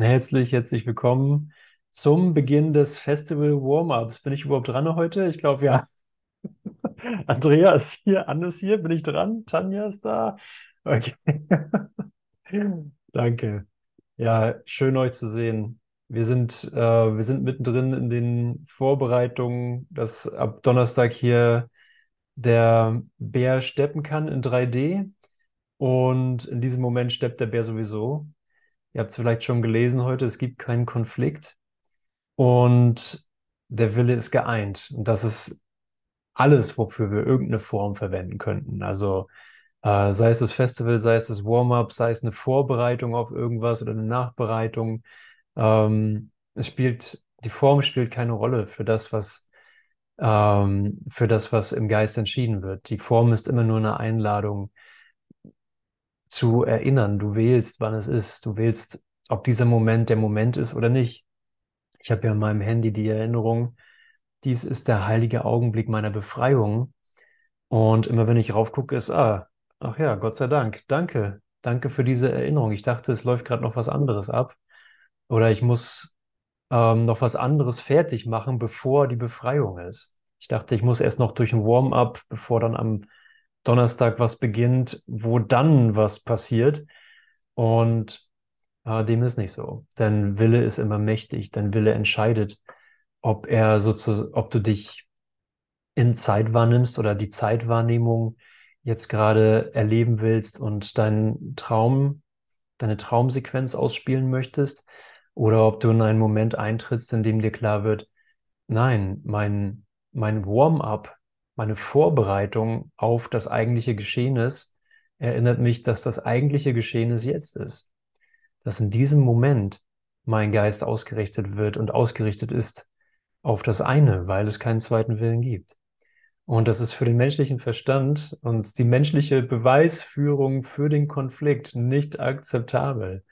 Herzlich, herzlich willkommen zum Beginn des Festival Warm-Ups. Bin ich überhaupt dran heute? Ich glaube, ja. Andrea ist hier, Anne ist hier, bin ich dran? Tanja ist da? Okay. Danke. Ja, schön euch zu sehen. Wir sind, äh, wir sind mittendrin in den Vorbereitungen, dass ab Donnerstag hier der Bär steppen kann in 3D. Und in diesem Moment steppt der Bär sowieso. Ihr habt es vielleicht schon gelesen heute, es gibt keinen Konflikt und der Wille ist geeint. Und das ist alles, wofür wir irgendeine Form verwenden könnten. Also äh, sei es das Festival, sei es das Warm-up, sei es eine Vorbereitung auf irgendwas oder eine Nachbereitung. Ähm, es spielt, die Form spielt keine Rolle für das, was ähm, für das, was im Geist entschieden wird. Die Form ist immer nur eine Einladung, zu erinnern. Du wählst, wann es ist. Du wählst, ob dieser Moment der Moment ist oder nicht. Ich habe ja in meinem Handy die Erinnerung, dies ist der heilige Augenblick meiner Befreiung. Und immer wenn ich raufgucke, ist, ah, ach ja, Gott sei Dank, danke, danke für diese Erinnerung. Ich dachte, es läuft gerade noch was anderes ab. Oder ich muss ähm, noch was anderes fertig machen, bevor die Befreiung ist. Ich dachte, ich muss erst noch durch ein Warm-up, bevor dann am Donnerstag was beginnt, wo dann was passiert. Und äh, dem ist nicht so. Dein Wille ist immer mächtig. Dein Wille entscheidet, ob er ob du dich in Zeit wahrnimmst oder die Zeitwahrnehmung jetzt gerade erleben willst und deinen Traum, deine Traumsequenz ausspielen möchtest, oder ob du in einen Moment eintrittst, in dem dir klar wird, nein, mein, mein Warm-up meine Vorbereitung auf das eigentliche Geschehnis erinnert mich, dass das eigentliche Geschehnis jetzt ist. Dass in diesem Moment mein Geist ausgerichtet wird und ausgerichtet ist auf das eine, weil es keinen zweiten Willen gibt. Und das ist für den menschlichen Verstand und die menschliche Beweisführung für den Konflikt nicht akzeptabel.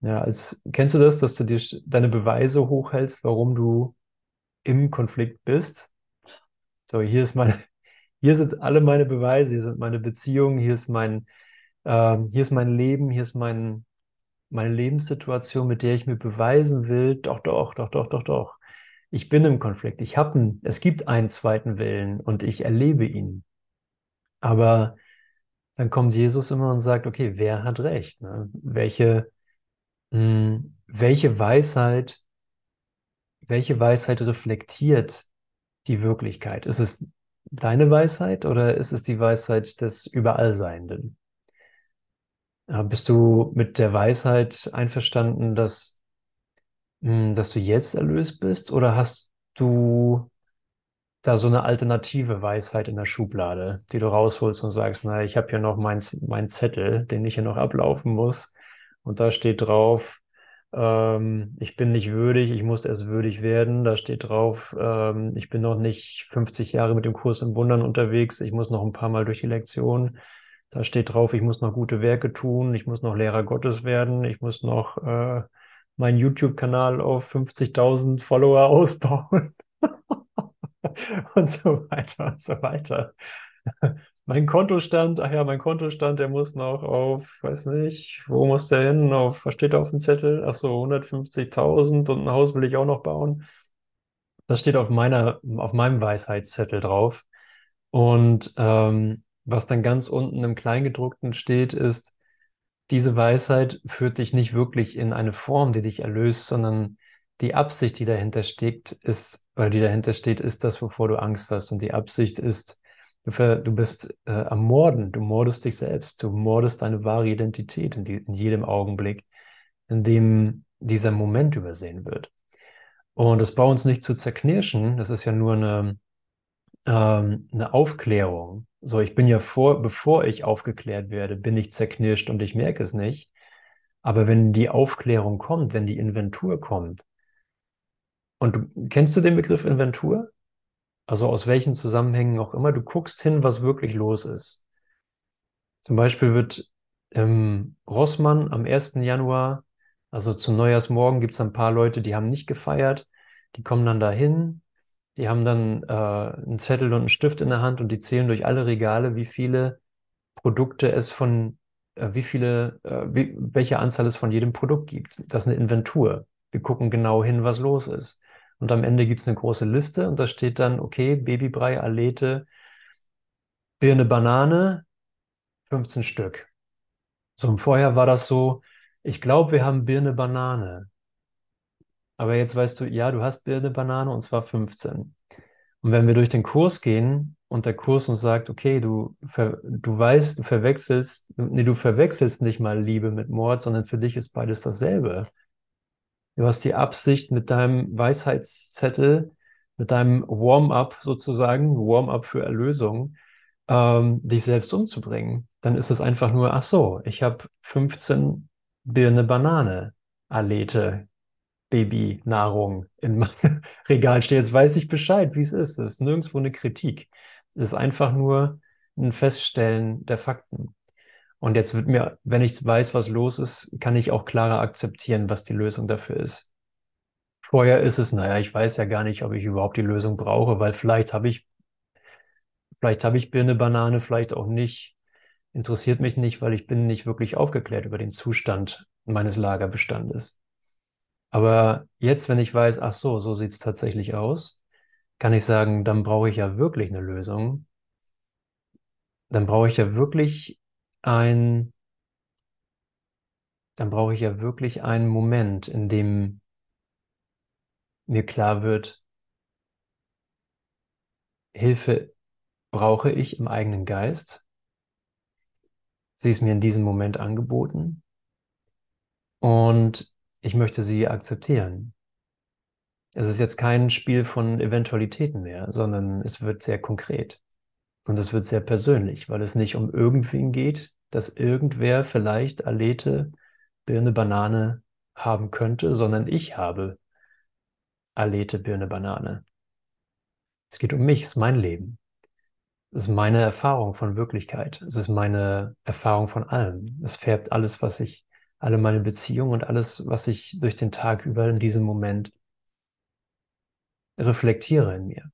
Ja, als kennst du das, dass du dir deine Beweise hochhältst, warum du im Konflikt bist so, hier ist meine, hier sind alle meine Beweise, hier sind meine Beziehungen, hier ist mein, äh, hier ist mein Leben, hier ist mein, meine Lebenssituation, mit der ich mir beweisen will, doch, doch, doch, doch, doch, doch. Ich bin im Konflikt. Ich habe es gibt einen zweiten Willen und ich erlebe ihn. Aber dann kommt Jesus immer und sagt, okay, wer hat recht? Ne? Welche, mh, hm, welche Weisheit, welche Weisheit reflektiert die Wirklichkeit? Ist es deine Weisheit oder ist es die Weisheit des Überallseienden? Bist du mit der Weisheit einverstanden, dass, hm, dass du jetzt erlöst bist oder hast du da so eine alternative Weisheit in der Schublade, die du rausholst und sagst, na, ich habe hier noch meinen mein Zettel, den ich hier noch ablaufen muss und da steht drauf, ähm, ich bin nicht würdig, ich muss erst würdig werden. Da steht drauf, ähm, ich bin noch nicht 50 Jahre mit dem Kurs im Wundern unterwegs, ich muss noch ein paar Mal durch die Lektion. Da steht drauf, ich muss noch gute Werke tun, ich muss noch Lehrer Gottes werden, ich muss noch äh, meinen YouTube-Kanal auf 50.000 Follower ausbauen. Und so weiter und so weiter mein Kontostand, ach ja, mein Kontostand, der muss noch auf, weiß nicht, wo muss der hin? Auf, was steht da auf dem Zettel? Ach so, 150.000 und ein Haus will ich auch noch bauen. Das steht auf meiner, auf meinem Weisheitszettel drauf. Und ähm, was dann ganz unten im Kleingedruckten steht, ist, diese Weisheit führt dich nicht wirklich in eine Form, die dich erlöst, sondern die Absicht, die dahinter steckt, ist, oder die dahinter steht, ist das, wovor du Angst hast. Und die Absicht ist, Du, du bist äh, am Morden, du mordest dich selbst, du mordest deine wahre Identität in, die, in jedem Augenblick, in dem dieser Moment übersehen wird. Und das bei uns nicht zu zerknirschen, das ist ja nur eine, ähm, eine Aufklärung. So, ich bin ja vor, bevor ich aufgeklärt werde, bin ich zerknirscht und ich merke es nicht. Aber wenn die Aufklärung kommt, wenn die Inventur kommt, und du, kennst du den Begriff Inventur? Also aus welchen Zusammenhängen auch immer, du guckst hin, was wirklich los ist. Zum Beispiel wird im Rossmann am 1. Januar, also zum Neujahrsmorgen, gibt es ein paar Leute, die haben nicht gefeiert, die kommen dann dahin, die haben dann äh, einen Zettel und einen Stift in der Hand und die zählen durch alle Regale, wie viele Produkte es von äh, wie viele, äh, wie, welche Anzahl es von jedem Produkt gibt. Das ist eine Inventur. Wir gucken genau hin, was los ist. Und am Ende gibt es eine große Liste und da steht dann, okay, Babybrei, Alete, Birne, Banane, 15 Stück. So, und vorher war das so, ich glaube, wir haben Birne, Banane. Aber jetzt weißt du, ja, du hast Birne, Banane und zwar 15. Und wenn wir durch den Kurs gehen und der Kurs uns sagt, okay, du, du weißt, du verwechselst, nee, du verwechselst nicht mal Liebe mit Mord, sondern für dich ist beides dasselbe. Du hast die Absicht mit deinem Weisheitszettel, mit deinem Warm-up sozusagen, Warm-up für Erlösung, ähm, dich selbst umzubringen. Dann ist es einfach nur, ach so, ich habe 15 Birne Banane Alete Babynahrung in meinem Regal stehen. Jetzt weiß ich Bescheid, wie es ist. Es ist nirgendwo eine Kritik. Es ist einfach nur ein Feststellen der Fakten. Und jetzt wird mir, wenn ich weiß, was los ist, kann ich auch klarer akzeptieren, was die Lösung dafür ist. Vorher ist es, naja, ich weiß ja gar nicht, ob ich überhaupt die Lösung brauche, weil vielleicht habe ich, vielleicht habe ich Birne, Banane, vielleicht auch nicht. Interessiert mich nicht, weil ich bin nicht wirklich aufgeklärt über den Zustand meines Lagerbestandes. Aber jetzt, wenn ich weiß, ach so, so sieht es tatsächlich aus, kann ich sagen, dann brauche ich ja wirklich eine Lösung. Dann brauche ich ja wirklich ein, dann brauche ich ja wirklich einen Moment, in dem mir klar wird, Hilfe brauche ich im eigenen Geist. Sie ist mir in diesem Moment angeboten. Und ich möchte sie akzeptieren. Es ist jetzt kein Spiel von Eventualitäten mehr, sondern es wird sehr konkret. Und es wird sehr persönlich, weil es nicht um irgendwen geht, dass irgendwer vielleicht Alete, Birne, Banane haben könnte, sondern ich habe Alete, Birne, Banane. Es geht um mich, es ist mein Leben. Es ist meine Erfahrung von Wirklichkeit. Es ist meine Erfahrung von allem. Es färbt alles, was ich alle meine Beziehungen und alles, was ich durch den Tag über in diesem Moment reflektiere in mir.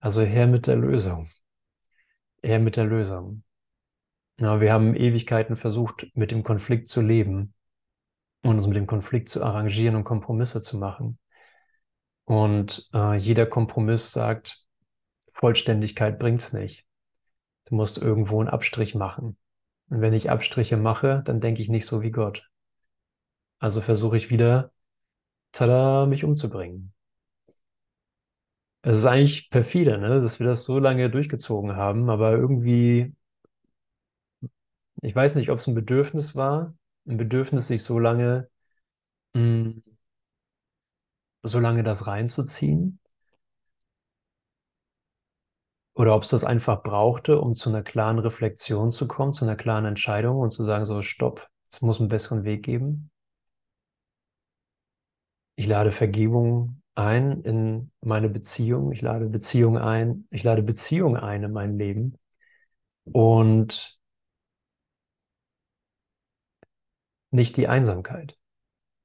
Also her mit der Lösung. Her mit der Lösung. Ja, wir haben Ewigkeiten versucht, mit dem Konflikt zu leben und uns mit dem Konflikt zu arrangieren und Kompromisse zu machen. Und äh, jeder Kompromiss sagt, Vollständigkeit bringt's nicht. Du musst irgendwo einen Abstrich machen. Und wenn ich Abstriche mache, dann denke ich nicht so wie Gott. Also versuche ich wieder, tada, mich umzubringen. Es ist eigentlich perfide, ne, dass wir das so lange durchgezogen haben, aber irgendwie, ich weiß nicht, ob es ein Bedürfnis war, ein Bedürfnis, sich so lange, mh, hm, so lange das reinzuziehen. Oder ob es das einfach brauchte, um zu einer klaren Reflexion zu kommen, zu einer klaren Entscheidung und zu sagen, so, stopp, es muss einen besseren Weg geben. Ich lade Vergebung ein in meine Beziehung. Ich lade Beziehung ein. Ich lade Beziehung ein in mein Leben. Und nicht die Einsamkeit.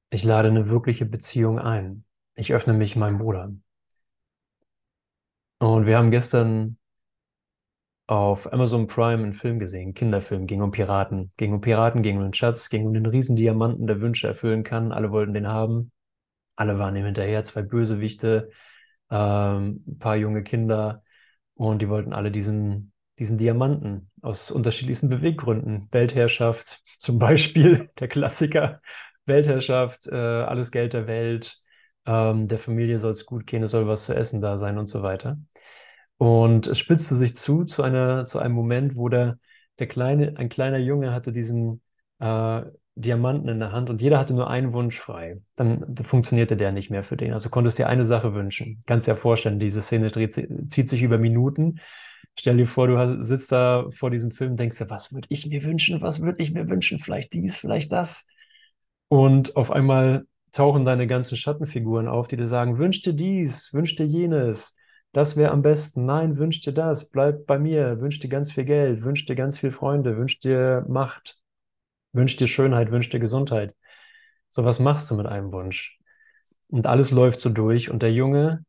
Ich lade eine wirkliche Beziehung ein. Ich öffne mich meinem Bruder. Und wir haben gestern auf Amazon Prime einen Film gesehen, einen Kinderfilm, ging um Piraten. Ging um Piraten, ging um den Schatz, ging um den Riesendiamanten, der Wünsche erfüllen kann. Alle wollten den haben. Alle waren ihm hinterher, zwei Bösewichte, ähm, ein paar junge Kinder und die wollten alle diesen, diesen Diamanten aus unterschiedlichsten Beweggründen. Weltherrschaft zum Beispiel, der Klassiker. Weltherrschaft, äh, alles Geld der Welt, ähm, der Familie soll es gut gehen, es soll was zu essen da sein und so weiter. Und es spitzte sich zu, zu, einer, zu einem Moment, wo der, der kleine, ein kleiner Junge hatte diesen äh, Diamanten in der Hand und jeder hatte nur einen Wunsch frei. Dann funktionierte der nicht mehr für den. Also konntest dir eine Sache wünschen. Kannst dir vorstellen, diese Szene dreht, zieht sich über Minuten. Stell dir vor, du sitzt da vor diesem Film, denkst dir, was würde ich mir wünschen? Was würde ich mir wünschen? Vielleicht dies, vielleicht das. Und auf einmal tauchen deine ganzen Schattenfiguren auf, die dir sagen, wünsch dir dies, wünsch dir jenes. Das wäre am besten. Nein, wünsch dir das. Bleib bei mir. Wünsch dir ganz viel Geld. Wünsch dir ganz viel Freunde. Wünsch dir Macht wünsch dir Schönheit, wünsch dir Gesundheit. So, was machst du mit einem Wunsch? Und alles läuft so durch. Und der Junge,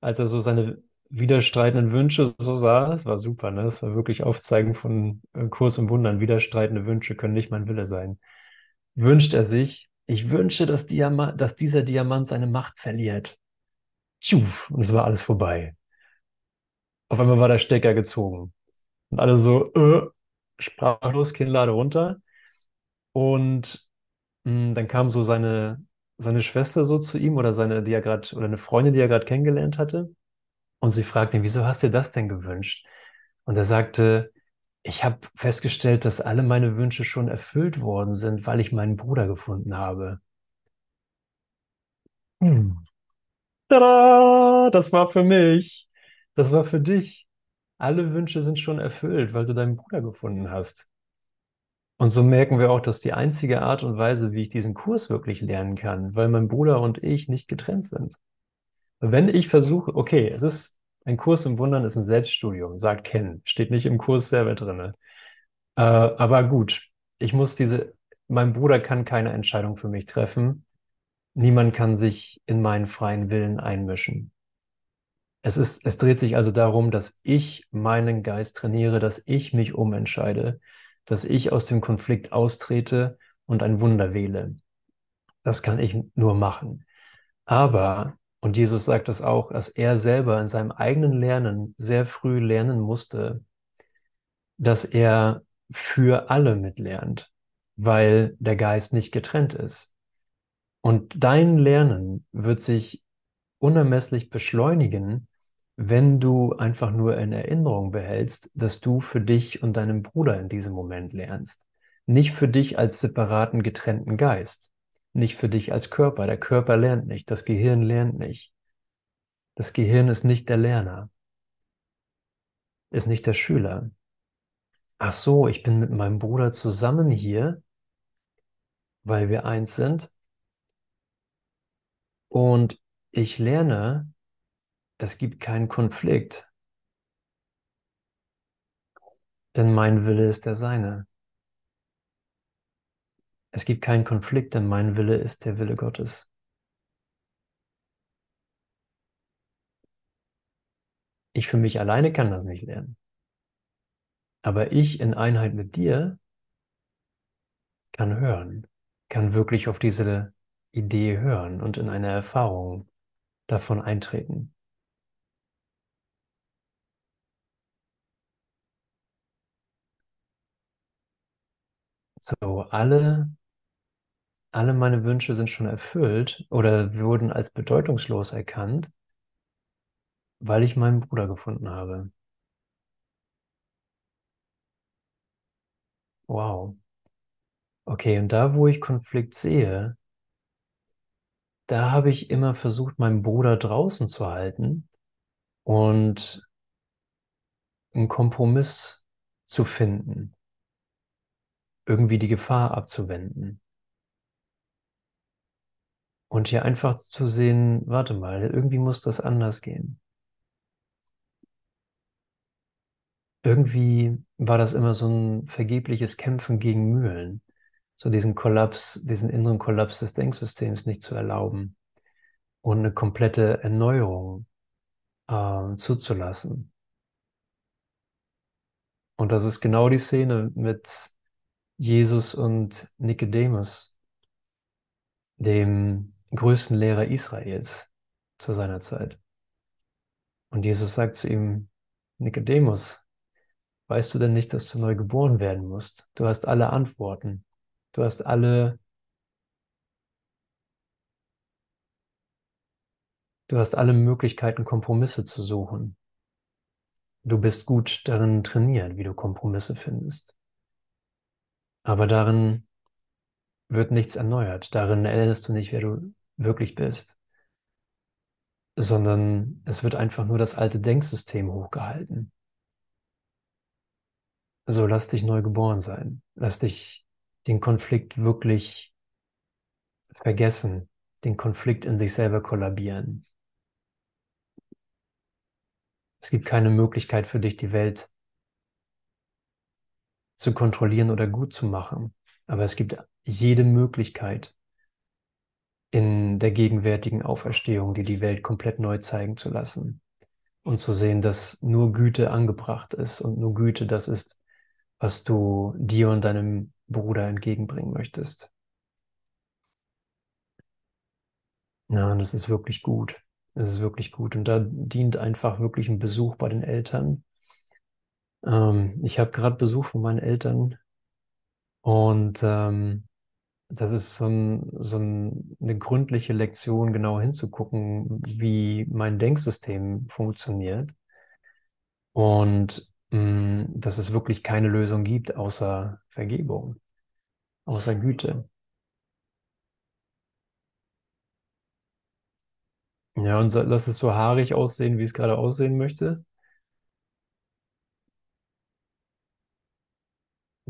als er so seine widerstreitenden Wünsche so sah. Es war super, ne? Es war wirklich Aufzeigen von äh, Kurs und Wundern. Widerstreitende Wünsche können nicht mein Wille sein. Wünscht er sich, ich wünsche, dass, Diama dass dieser Diamant seine Macht verliert. Tschuf, und es war alles vorbei. Auf einmal war der Stecker gezogen. Und alle so, äh, sprachlos, Kinnlade runter. Und mh, hm, dann kam so seine, seine Schwester so zu ihm oder seine, die er gerade, oder eine Freundin, die er gerade kennengelernt hatte. Und sie fragte ihn, wieso hast du dir das denn gewünscht? Und er sagte, ich habe festgestellt, dass alle meine Wünsche schon erfüllt worden sind, weil ich meinen Bruder gefunden habe. Hm. Tada! Das war für mich. Das war für dich. Alle Wünsche sind schon erfüllt, weil du deinen Bruder gefunden hast. Und so merken wir auch, dass die einzige Art und Weise, wie ich diesen Kurs wirklich lernen kann, weil mein Bruder und ich nicht getrennt sind. Wenn ich versuche, okay, es ist ein Kurs im Wundern, ist ein Selbststudium, sagt Ken, steht nicht im Kurs selber drin. Äh, aber gut, ich muss diese, mein Bruder kann keine Entscheidung für mich treffen. Niemand kann sich in meinen freien Willen einmischen. Es ist, es dreht sich also darum, dass ich meinen Geist trainiere, dass ich mich umentscheide, dass ich aus dem Konflikt austrete und ein Wunder wähle. Das kann ich nur machen. Aber und Jesus sagt das auch, dass er selber in seinem eigenen Lernen sehr früh lernen musste, dass er für alle mitlernt, weil der Geist nicht getrennt ist. Und dein Lernen wird sich unermesslich beschleunigen, wenn du einfach nur in Erinnerung behältst, dass du für dich und deinen Bruder in diesem Moment lernst. Nicht für dich als separaten, getrennten Geist nicht für dich als Körper. Der Körper lernt nicht, das Gehirn lernt nicht. Das Gehirn ist nicht der Lerner, ist nicht der Schüler. Ach so, ich bin mit meinem Bruder zusammen hier, weil wir eins sind. Und ich lerne, es gibt keinen Konflikt, denn mein Wille ist der seine. Es gibt keinen Konflikt, denn mein Wille ist der Wille Gottes. Ich für mich alleine kann das nicht lernen. Aber ich in Einheit mit dir kann hören, kann wirklich auf diese Idee hören und in eine Erfahrung davon eintreten. So, alle alle meine Wünsche sind schon erfüllt oder wurden als bedeutungslos erkannt, weil ich meinen Bruder gefunden habe. Wow. Okay, und da, wo ich Konflikt sehe, da habe ich immer versucht, meinen Bruder draußen zu halten und einen Kompromiss zu finden, irgendwie die Gefahr abzuwenden. Und hier einfach zu sehen, warte mal, irgendwie muss das anders gehen. Irgendwie war das immer so ein vergebliches Kämpfen gegen Mühlen, so diesen Kollaps, diesen inneren Kollaps des Denksystems nicht zu erlauben und eine komplette Erneuerung äh, zuzulassen. Und das ist genau die Szene mit Jesus und Nikodemus, dem größten Lehrer Israels zu seiner Zeit. Und Jesus sagt zu ihm, Nikodemus, weißt du denn nicht, dass du neu geboren werden musst? Du hast alle Antworten. Du hast alle, du hast alle Möglichkeiten, Kompromisse zu suchen. Du bist gut darin trainiert, wie du Kompromisse findest. Aber darin wird nichts erneuert. Darin erinnerst du nicht, wer du wirklich bist, sondern es wird einfach nur das alte Denksystem hochgehalten. So lass dich neu geboren sein. Lass dich den Konflikt wirklich vergessen, den Konflikt in sich selber kollabieren. Es gibt keine Möglichkeit für dich, die Welt zu kontrollieren oder gut zu machen. Aber es gibt jede Möglichkeit, in der gegenwärtigen Auferstehung, dir die Welt komplett neu zeigen zu lassen. und zu sehen, dass nur Güte angebracht ist und nur Güte das ist, was du dir und deinem Bruder entgegenbringen möchtest. Ja, das ist wirklich gut. Das ist wirklich gut. Und da dient einfach wirklich ein Besuch bei den Eltern. Ähm, ich habe gerade Besuch von meinen Eltern und ähm, das ist so, ein, so ein, eine gründliche Lektion, genau hinzugucken, wie mein Denksystem funktioniert. Und mh, mm, dass es wirklich keine Lösung gibt außer Vergebung, außer Güte. Ja, und lass es so haarig aussehen, wie es gerade aussehen möchte.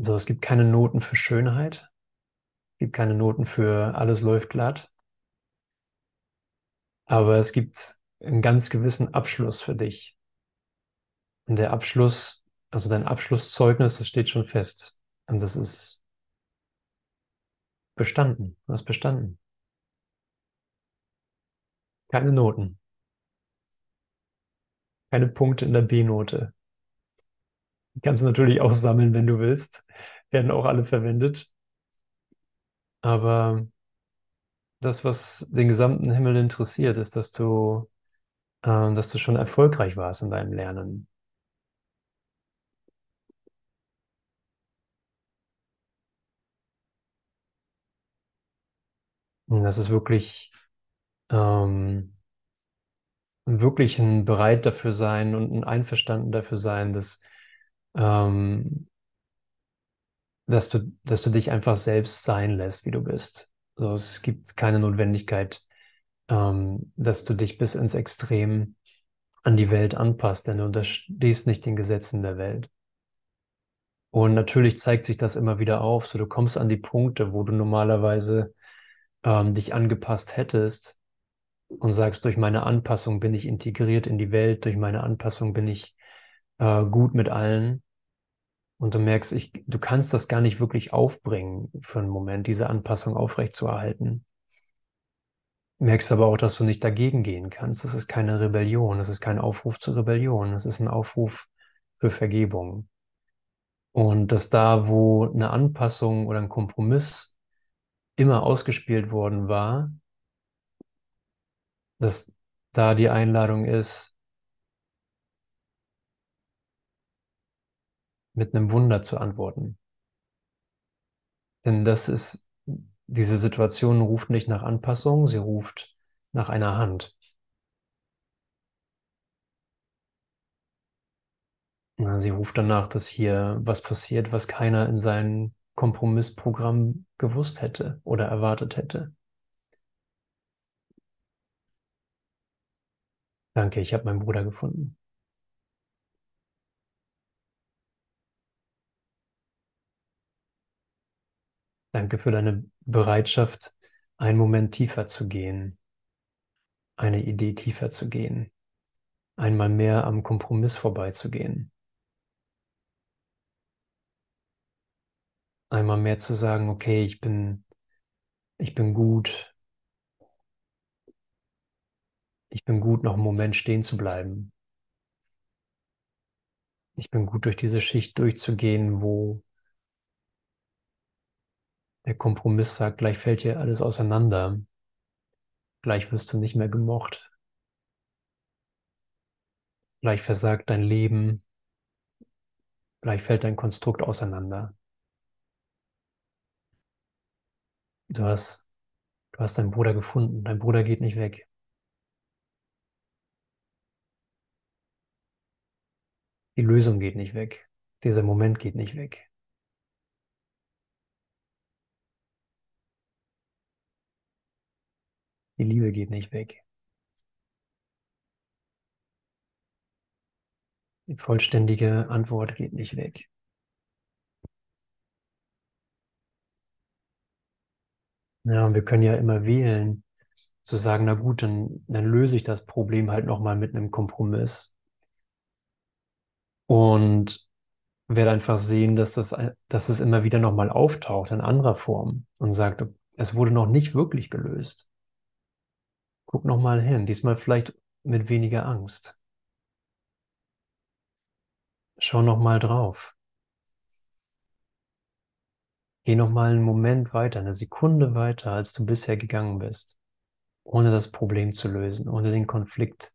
So, es gibt keine Noten für Schönheit, es gibt keine Noten für alles läuft glatt, aber es gibt einen ganz gewissen Abschluss für dich. Und der Abschluss, also dein Abschlusszeugnis, das steht schon fest. Und das ist bestanden. Du hast bestanden. Keine Noten. Keine Punkte in der B-Note. Kannst du natürlich auch sammeln, wenn du willst. Werden auch alle verwendet. Aber das, was den gesamten Himmel interessiert, ist, dass du, äh, dass du schon erfolgreich warst in deinem Lernen. Und das ist wirklich, ähm, wirklich ein bereit dafür sein und ein Einverstanden dafür sein, dass, ähm, dass du, dass du dich einfach selbst sein lässt, wie du bist. So, es gibt keine Notwendigkeit, ähm, dass du dich bis ins Extrem an die Welt anpasst, denn du unterstehst nicht den Gesetzen der Welt. Und natürlich zeigt sich das immer wieder auf. So, du kommst an die Punkte, wo du normalerweise ähm, dich angepasst hättest und sagst, durch meine Anpassung bin ich integriert in die Welt, durch meine Anpassung bin ich äh, gut mit allen. Und du merkst, ich, du kannst das gar nicht wirklich aufbringen für einen Moment, diese Anpassung aufrechtzuerhalten. Merkst aber auch, dass du nicht dagegen gehen kannst. Das ist keine Rebellion, das ist kein Aufruf zur Rebellion, das ist ein Aufruf für Vergebung. Und dass da, wo eine Anpassung oder ein Kompromiss immer ausgespielt worden war, dass da die Einladung ist, mit einem Wunder zu antworten. Denn das ist, diese Situation ruft nicht nach Anpassung, sie ruft nach einer Hand. Sie ruft danach, dass hier was passiert, was keiner in seinem Kompromissprogramm gewusst hätte oder erwartet hätte. Danke, ich habe meinen Bruder gefunden. Danke für deine Bereitschaft, einen Moment tiefer zu gehen, eine Idee tiefer zu gehen, einmal mehr am Kompromiss vorbeizugehen. Einmal mehr zu sagen, okay, ich bin, ich bin gut. Ich bin gut, noch einen Moment stehen zu bleiben. Ich bin gut, durch diese Schicht durchzugehen, wo der Kompromiss sagt, gleich fällt dir alles auseinander. Gleich wirst du nicht mehr gemocht. Gleich versagt dein Leben. Gleich fällt dein Konstrukt auseinander. Du hast, du hast deinen Bruder gefunden. Dein Bruder geht nicht weg. Die Lösung geht nicht weg. Dieser Moment geht nicht weg. Die Liebe geht nicht weg. Die vollständige Antwort geht nicht weg. Ja, und wir können ja immer wählen, zu sagen, na gut, dann, dann löse ich das Problem halt nochmal mit einem Kompromiss. Und werde einfach sehen, dass das, dass es immer wieder nochmal auftaucht in anderer Form und sagt, es wurde noch nicht wirklich gelöst. Guck nochmal hin, diesmal vielleicht mit weniger Angst. Schau noch mal drauf. Geh noch mal einen Moment weiter, eine Sekunde weiter, als du bisher gegangen bist, ohne das Problem zu lösen, ohne den Konflikt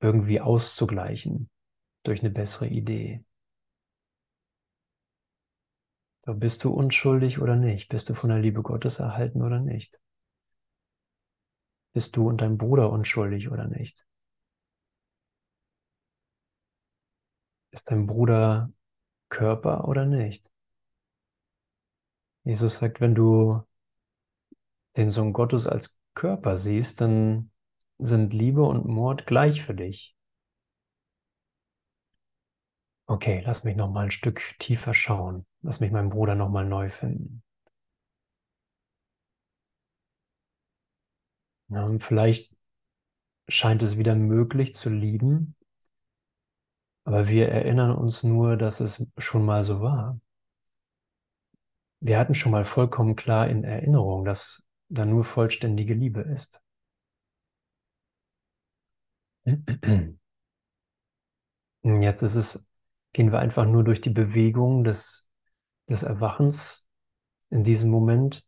irgendwie auszugleichen durch eine bessere Idee. So, bist du unschuldig oder nicht? Bist du von der Liebe Gottes erhalten oder nicht? Bist du und dein Bruder unschuldig oder nicht? Ist dein Bruder Körper oder nicht? Jesus sagt, wenn du den Sohn Gottes als Körper siehst, dann sind Liebe und Mord gleich für dich. Okay, lass mich noch mal ein Stück tiefer schauen. Lass mich meinen Bruder noch mal neu finden. Ja, und vielleicht scheint es wieder möglich zu lieben, aber wir erinnern uns nur, dass es schon mal so war. Wir hatten schon mal vollkommen klar in Erinnerung, dass da nur vollständige Liebe ist. Jetzt ist es, gehen wir einfach nur durch die Bewegung des, des Erwachens in diesem Moment,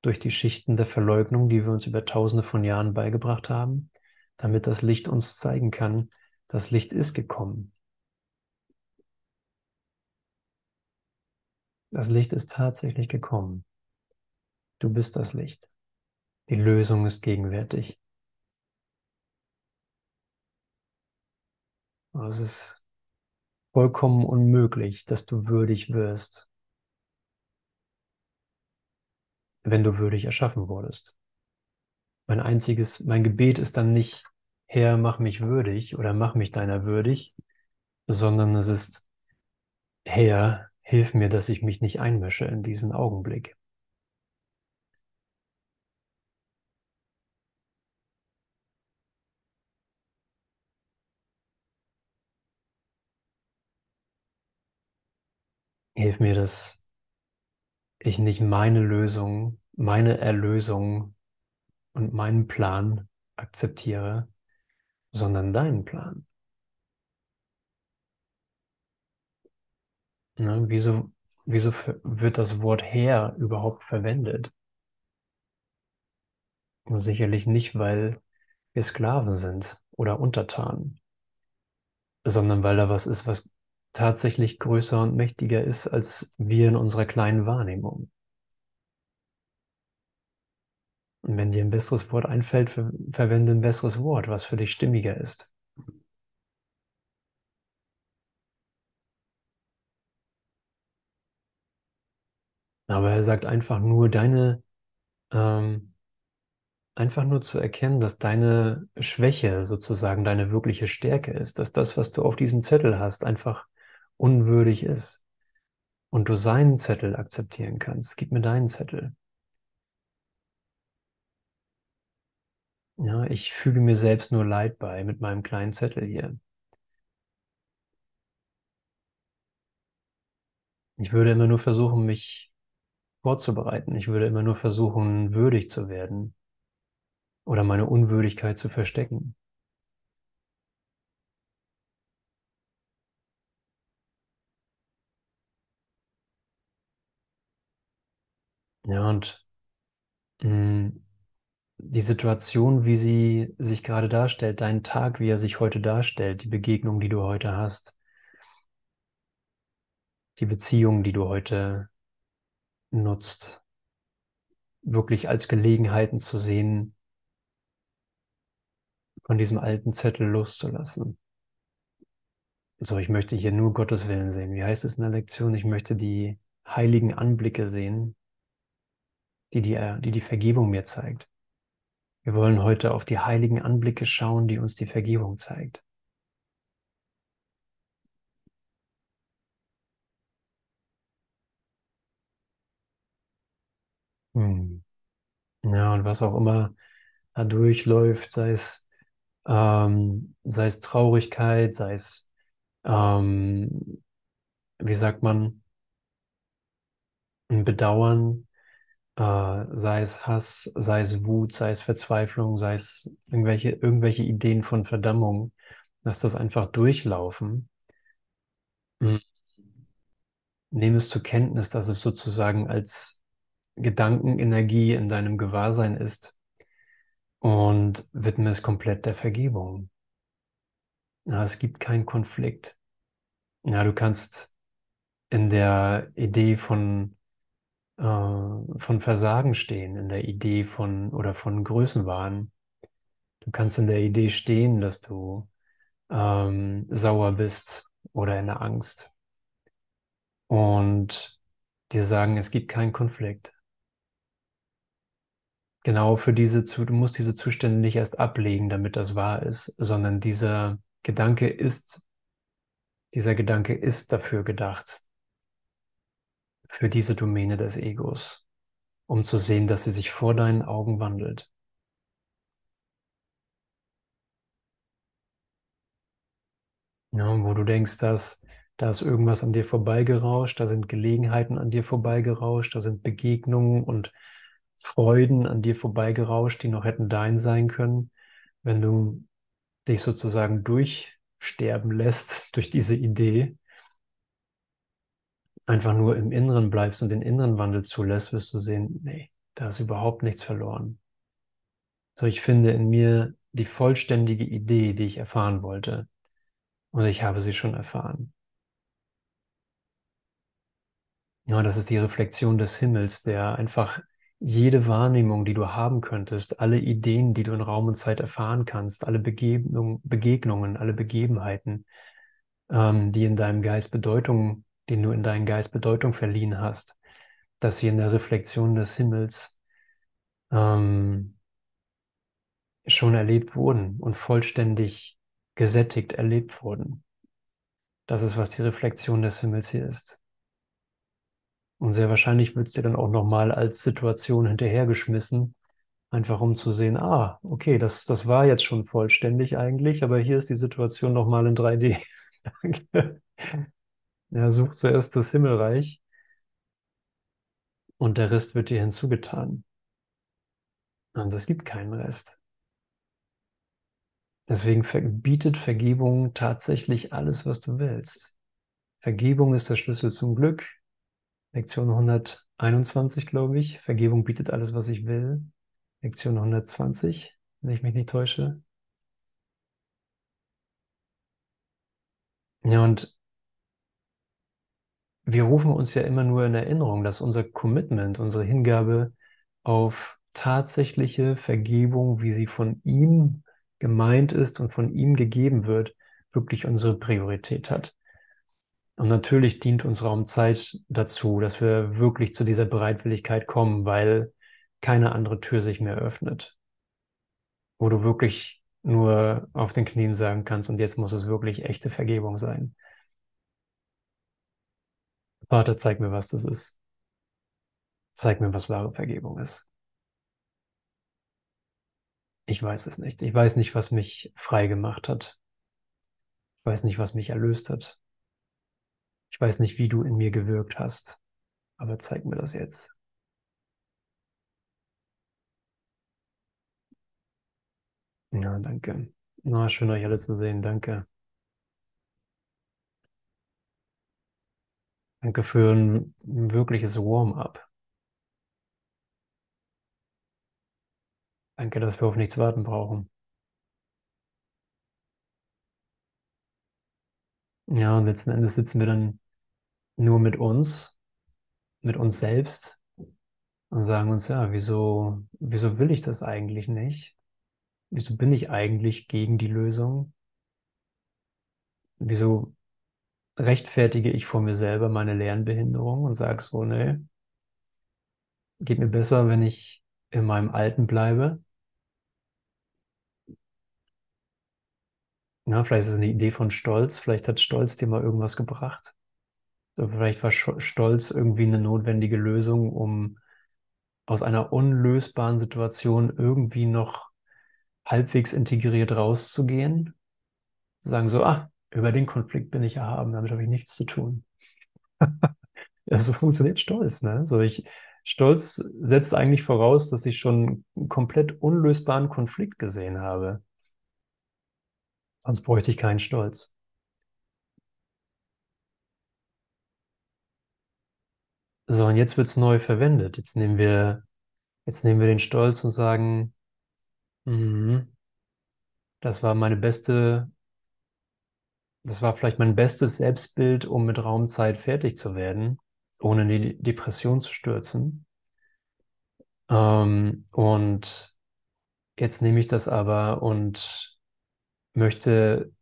durch die Schichten der Verleugnung, die wir uns über tausende von Jahren beigebracht haben, damit das Licht uns zeigen kann, das Licht ist gekommen. Das Licht ist tatsächlich gekommen. Du bist das Licht. Die Lösung ist gegenwärtig. Es ist vollkommen unmöglich, dass du würdig wirst, wenn du würdig erschaffen wurdest. Mein einziges, mein Gebet ist dann nicht, Herr, mach mich würdig oder mach mich deiner würdig, sondern es ist, Herr, hilf mir, dass ich mich nicht einmische in diesen Augenblick. Hilf mir, dass ich nicht meine Lösung, meine Erlösung und meinen Plan akzeptiere, sondern deinen Plan. Ne, wieso, wieso wird das Wort Herr überhaupt verwendet? Und sicherlich nicht, weil wir Sklaven sind oder Untertanen, sondern weil da was ist, was tatsächlich größer und mächtiger ist als wir in unserer kleinen Wahrnehmung. Und wenn dir ein besseres Wort einfällt, ver verwende ein besseres Wort, was für dich stimmiger ist. Aber er sagt einfach nur, deine, ähm, einfach nur zu erkennen, dass deine Schwäche sozusagen deine wirkliche Stärke ist, dass das, was du auf diesem Zettel hast, einfach unwürdig ist und du seinen Zettel akzeptieren kannst. Gib mir deinen Zettel. Ja, ich füge mir selbst nur Leid bei mit meinem kleinen Zettel hier. Ich würde immer nur versuchen, mich vorzubereiten. Ich würde immer nur versuchen, würdig zu werden oder meine Unwürdigkeit zu verstecken. Ja, und mh, mm, die Situation, wie sie sich gerade darstellt, dein Tag, wie er sich heute darstellt, die Begegnung, die du heute hast, die Beziehung, die du heute nutzt, wirklich als Gelegenheiten zu sehen, von diesem alten Zettel loszulassen. So, ich möchte hier nur Gottes Willen sehen. Wie heißt es in der Lektion? Ich möchte die heiligen Anblicke sehen, die die, die, die Vergebung mir zeigt. Wir wollen heute auf die heiligen Anblicke schauen, die uns die Vergebung zeigt. Hm. Ja, und was auch immer da durchläuft, sei es, ähm, sei es Traurigkeit, sei es, ähm, wie sagt man, ein Bedauern, äh, sei es Hass, sei es Wut, sei es Verzweiflung, sei es irgendwelche, irgendwelche Ideen von Verdammung. Lass das einfach durchlaufen. Hm. Nimm es zur Kenntnis, dass es sozusagen als Gedankenenergie in deinem Gewahrsein ist und widme es komplett der Vergebung. Ja, es gibt keinen Konflikt. Ja, du kannst in der Idee von, äh, von Versagen stehen, in der Idee von oder von Größenwahn. Du kannst in der Idee stehen, dass du ähm, sauer bist oder in der Angst und dir sagen, es gibt keinen Konflikt. Genau für diese, du musst diese Zustände nicht erst ablegen, damit das wahr ist, sondern dieser Gedanke ist, dieser Gedanke ist dafür gedacht, für diese Domäne des Egos, um zu sehen, dass sie sich vor deinen Augen wandelt. Ja, wo du denkst, dass da ist irgendwas an dir vorbeigerauscht, da sind Gelegenheiten an dir vorbeigerauscht, da sind Begegnungen und Freuden an dir vorbeigerauscht, die noch hätten dein sein können, wenn du dich sozusagen durchsterben lässt durch diese Idee, einfach nur im Inneren bleibst und den inneren Wandel zulässt, wirst du sehen, nee, da ist überhaupt nichts verloren. So, ich finde in mir die vollständige Idee, die ich erfahren wollte. Und ich habe sie schon erfahren. Ja, das ist die Reflexion des Himmels, der einfach jede Wahrnehmung, die du haben könntest, alle Ideen, die du in Raum und Zeit erfahren kannst, alle Begegnung, Begegnungen, alle Begebenheiten, ähm, die in deinem Geist Bedeutung, denen du in deinen Geist Bedeutung verliehen hast, dass sie in der Reflexion des Himmels ähm, schon erlebt wurden und vollständig gesättigt erlebt wurden. Das ist, was die Reflexion des Himmels hier ist. Und sehr wahrscheinlich wird es dir dann auch nochmal als Situation hinterhergeschmissen, einfach um zu sehen, ah, okay, das, das war jetzt schon vollständig eigentlich, aber hier ist die Situation nochmal in 3D. Danke. Ja, such zuerst das Himmelreich und der Rest wird dir hinzugetan. Und es gibt keinen Rest. Deswegen bietet Vergebung tatsächlich alles, was du willst. Vergebung ist der Schlüssel zum Glück. Lektion 121, glaube ich. Vergebung bietet alles, was ich will. Lektion 120, wenn ich mich nicht täusche. Ja, und wir rufen uns ja immer nur in Erinnerung, dass unser Commitment, unsere Hingabe auf tatsächliche Vergebung, wie sie von ihm gemeint ist und von ihm gegeben wird, wirklich unsere Priorität hat. Und natürlich dient uns Raumzeit dazu, dass wir wirklich zu dieser Bereitwilligkeit kommen, weil keine andere Tür sich mehr öffnet. Wo du wirklich nur auf den Knien sagen kannst, und jetzt muss es wirklich echte Vergebung sein. Vater, zeig mir, was das ist. Zeig mir, was wahre Vergebung ist. Ich weiß es nicht. Ich weiß nicht, was mich frei gemacht hat. Ich weiß nicht, was mich erlöst hat. Ich weiß nicht, wie du in mir gewirkt hast, aber zeig mir das jetzt. Ja, danke. Na, schön euch alle zu sehen. Danke. Danke für ein wirkliches Warm-up. Danke, dass wir auf nichts warten brauchen. Ja, und letzten Endes sitzen wir dann nur mit uns, mit uns selbst und sagen uns, ja, wieso, wieso will ich das eigentlich nicht? Wieso bin ich eigentlich gegen die Lösung? Wieso rechtfertige ich vor mir selber meine Lernbehinderung und sage so, nee, geht mir besser, wenn ich in meinem Alten bleibe? Ja, vielleicht ist es eine Idee von Stolz, vielleicht hat Stolz dir mal irgendwas gebracht. So, vielleicht war Stolz irgendwie eine notwendige Lösung, um aus einer unlösbaren Situation irgendwie noch halbwegs integriert rauszugehen. Sagen so, ah, über den Konflikt bin ich erhaben, damit habe ich nichts zu tun. ja, so funktioniert Stolz, ne? So ich, Stolz setzt eigentlich voraus, dass ich schon einen komplett unlösbaren Konflikt gesehen habe. Sonst bräuchte ich keinen Stolz. So, und jetzt wird es neu verwendet. Jetzt nehmen wir, jetzt nehmen wir den Stolz und sagen, mhm, das war meine beste, das war vielleicht mein bestes Selbstbild, um mit Raumzeit fertig zu werden, ohne in die Depression zu stürzen. Ähm, und jetzt nehme ich das aber und möchte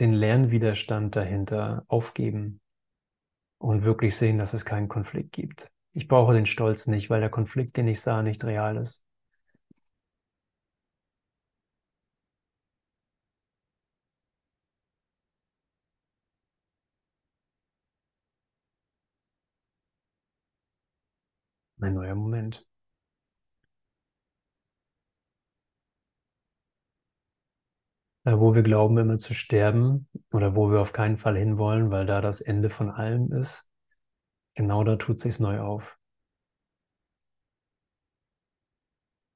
den Lernwiderstand dahinter aufgeben und wirklich sehen, dass es keinen Konflikt gibt. Ich brauche den Stolz nicht, weil der Konflikt, den ich sah, nicht real ist. Ein neuer Moment. Da, wo wir glauben, immer zu sterben oder wo wir auf keinen Fall hinwollen, weil da das Ende von allem ist, genau da tut sich's neu auf.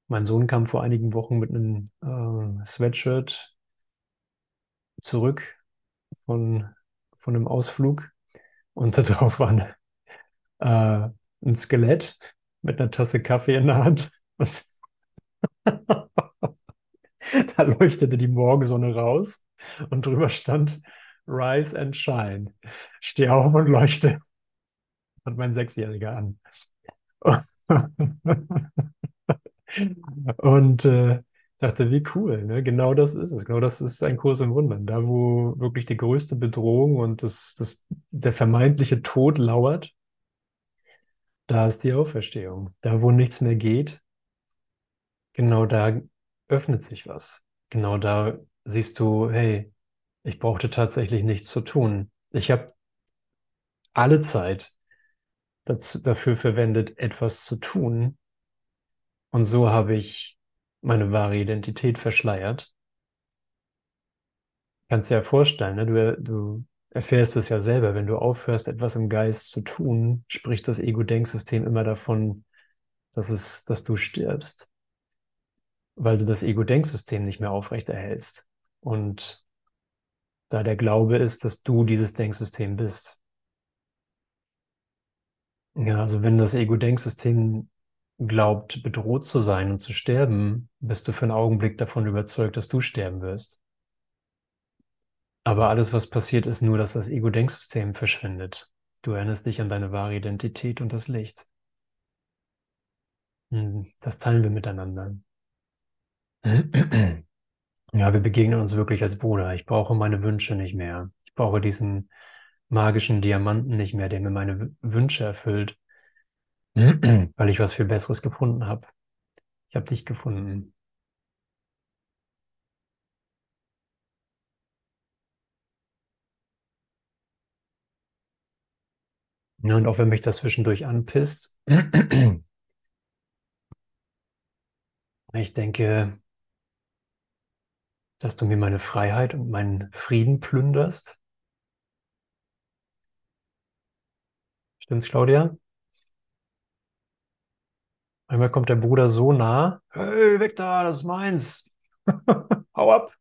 Mein Sohn kam vor einigen Wochen mit einem äh, Sweatshirt zurück von, von einem Ausflug und da drauf war eine, äh, ein Skelett mit einer Tasse Kaffee in der Hand. da leuchtete die Morgensonne raus und drüber stand Rise and Shine. Steh auf und leuchte. Und mein Sechsjähriger an. und äh, dachte, wie cool, ne? Genau das ist es. Genau das ist ein Kurs im Wundern. Da, wo wirklich die größte Bedrohung und das, das, der vermeintliche Tod lauert, da ist die Auferstehung. Da, wo nichts mehr geht, genau da öffnet sich was. Genau da siehst du, hey, ich brauchte tatsächlich nichts zu tun. Ich habe alle Zeit dazu, dafür verwendet, etwas zu tun. Und so habe ich meine wahre Identität verschleiert. Kannst dir ja vorstellen, ne? du, du erfährst es ja selber, wenn du aufhörst, etwas im Geist zu tun, spricht das Ego-Denksystem immer davon, dass, es, dass du stirbst, weil du das Ego-Denksystem nicht mehr aufrechterhältst. Und da der Glaube ist, dass du dieses Denksystem bist. Ja, also wenn das Ego-Denksystem glaubt, bedroht zu sein und zu sterben, bist du für einen Augenblick davon überzeugt, dass du sterben wirst. Aber alles, was passiert, ist nur, dass das Ego-Denksystem verschwindet. Du erinnerst dich an deine wahre Identität und das Licht. Hm, das teilen wir miteinander. Ja, wir begegnen uns wirklich als Bruder. Ich brauche meine Wünsche nicht mehr. Ich brauche diesen magischen Diamanten nicht mehr, der mir meine Wünsche erfüllt, weil ich was viel Besseres gefunden habe. Ich habe dich gefunden. Ja, und auch wenn mich das zwischendurch anpisst, ich denke, dass du mir meine Freiheit und meinen Frieden plünderst. Stimmt's, Claudia? Einmal kommt der Bruder so nah. Hey, weg da, das ist meins. Hau ab.